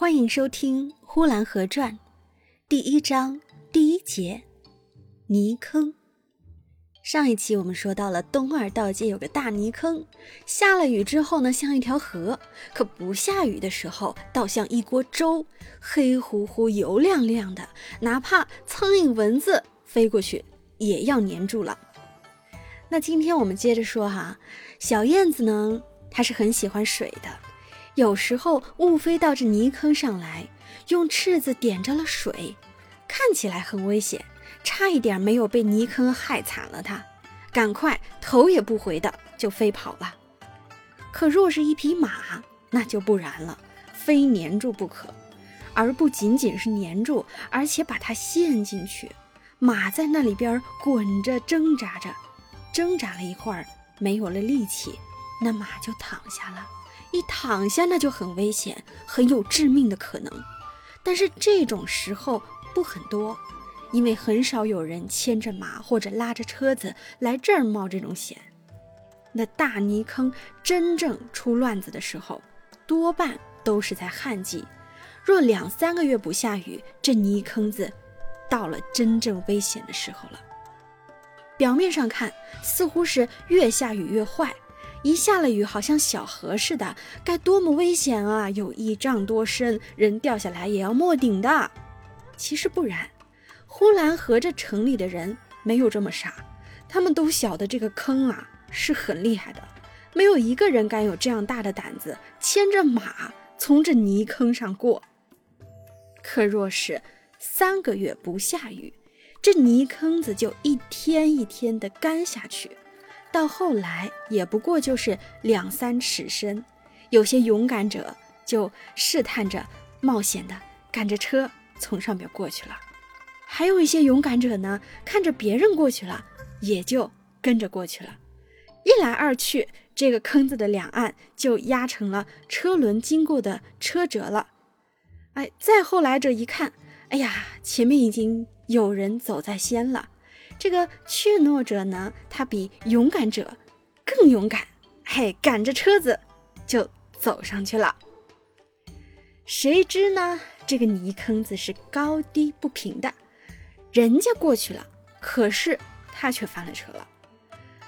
欢迎收听《呼兰河传》第一章第一节泥坑。上一期我们说到了东二道街有个大泥坑，下了雨之后呢，像一条河；可不下雨的时候，倒像一锅粥，黑乎乎、油亮亮的，哪怕苍蝇、蚊子飞过去也要粘住了。那今天我们接着说哈，小燕子呢，它是很喜欢水的。有时候误飞到这泥坑上来，用翅子点着了水，看起来很危险，差一点没有被泥坑害惨了。它赶快头也不回的就飞跑了。可若是一匹马，那就不然了，非粘住不可。而不仅仅是粘住，而且把它陷进去。马在那里边滚着挣扎着，挣扎了一会儿，没有了力气，那马就躺下了。一躺下，那就很危险，很有致命的可能。但是这种时候不很多，因为很少有人牵着马或者拉着车子来这儿冒这种险。那大泥坑真正出乱子的时候，多半都是在旱季。若两三个月不下雨，这泥坑子到了真正危险的时候了。表面上看，似乎是越下雨越坏。一下了雨，好像小河似的，该多么危险啊！有一丈多深，人掉下来也要没顶的。其实不然，呼兰河这城里的人没有这么傻，他们都晓得这个坑啊是很厉害的，没有一个人敢有这样大的胆子牵着马从这泥坑上过。可若是三个月不下雨，这泥坑子就一天一天的干下去。到后来也不过就是两三尺深，有些勇敢者就试探着、冒险的赶着车从上边过去了，还有一些勇敢者呢，看着别人过去了，也就跟着过去了。一来二去，这个坑子的两岸就压成了车轮经过的车辙了。哎，再后来者一看，哎呀，前面已经有人走在先了。这个怯懦者呢，他比勇敢者更勇敢，嘿，赶着车子就走上去了。谁知呢，这个泥坑子是高低不平的，人家过去了，可是他却翻了车了。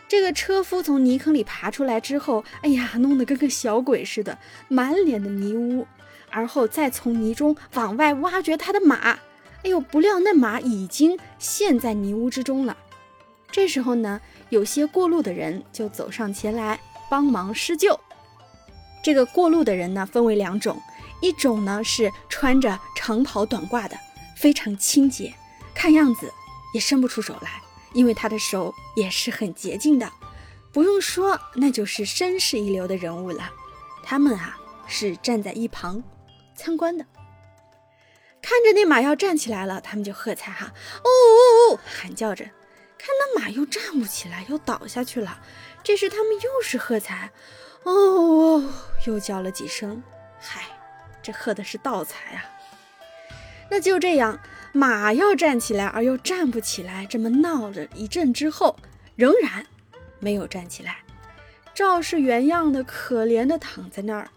这个车夫从泥坑里爬出来之后，哎呀，弄得跟个小鬼似的，满脸的泥污，而后再从泥中往外挖掘他的马。哎呦！不料那马已经陷在泥污之中了。这时候呢，有些过路的人就走上前来帮忙施救。这个过路的人呢，分为两种，一种呢是穿着长袍短褂的，非常清洁，看样子也伸不出手来，因为他的手也是很洁净的。不用说，那就是绅士一流的人物了。他们啊，是站在一旁参观的。看着那马要站起来了，他们就喝彩哈，哦哦哦，喊叫着。看那马又站不起来，又倒下去了。这时他们又是喝彩，哦哦，又叫了几声。嗨，这喝的是倒彩啊。那就这样，马要站起来而又站不起来，这么闹了一阵之后，仍然没有站起来，照是原样的可怜的躺在那儿。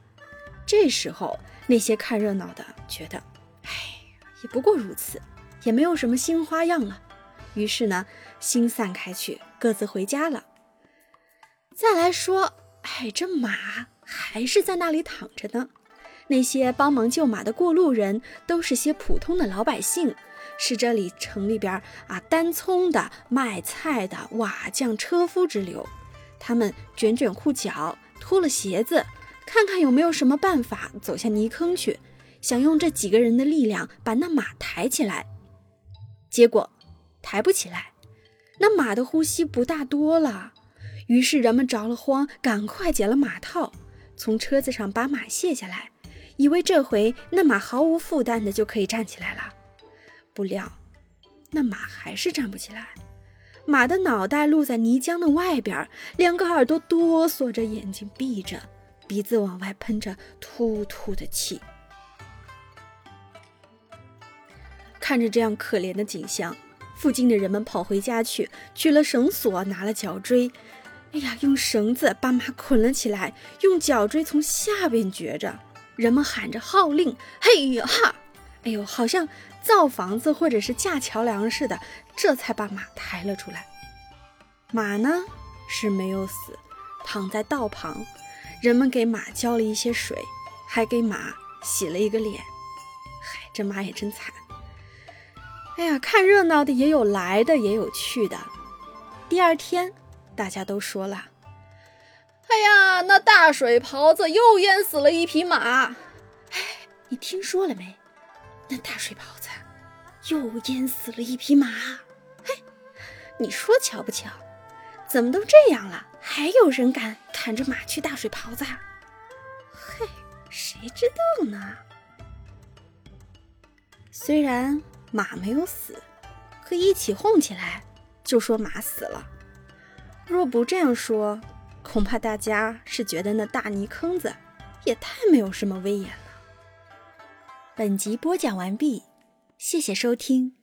这时候，那些看热闹的觉得。也不过如此，也没有什么新花样了。于是呢，心散开去，各自回家了。再来说，哎，这马还是在那里躺着呢。那些帮忙救马的过路人，都是些普通的老百姓，是这里城里边啊担葱的、卖菜的、瓦匠、车夫之流。他们卷卷裤脚，脱了鞋子，看看有没有什么办法走下泥坑去。想用这几个人的力量把那马抬起来，结果抬不起来。那马的呼吸不大多了，于是人们着了慌，赶快解了马套，从车子上把马卸下来，以为这回那马毫无负担的就可以站起来了。不料，那马还是站不起来。马的脑袋露在泥浆的外边，两个耳朵哆嗦着，眼睛闭着，鼻子往外喷着突突的气。看着这样可怜的景象，附近的人们跑回家去，取了绳索，拿了脚锥，哎呀，用绳子把马捆了起来，用脚锥从下边撅着，人们喊着号令，嘿哈！哎呦，好像造房子或者是架桥梁似的，这才把马抬了出来。马呢是没有死，躺在道旁，人们给马浇了一些水，还给马洗了一个脸。嗨，这马也真惨。哎呀，看热闹的也有来的，也有去的。第二天，大家都说了。哎呀，那大水袍子又淹死了一匹马！哎，你听说了没？那大水袍子又淹死了一匹马！嘿，你说巧不巧？怎么都这样了，还有人敢赶着马去大水袍子？嘿，谁知道呢？虽然马没有死，可一起哄起来就说马死了。若不这样说。恐怕大家是觉得那大泥坑子也太没有什么威严了。本集播讲完毕，谢谢收听。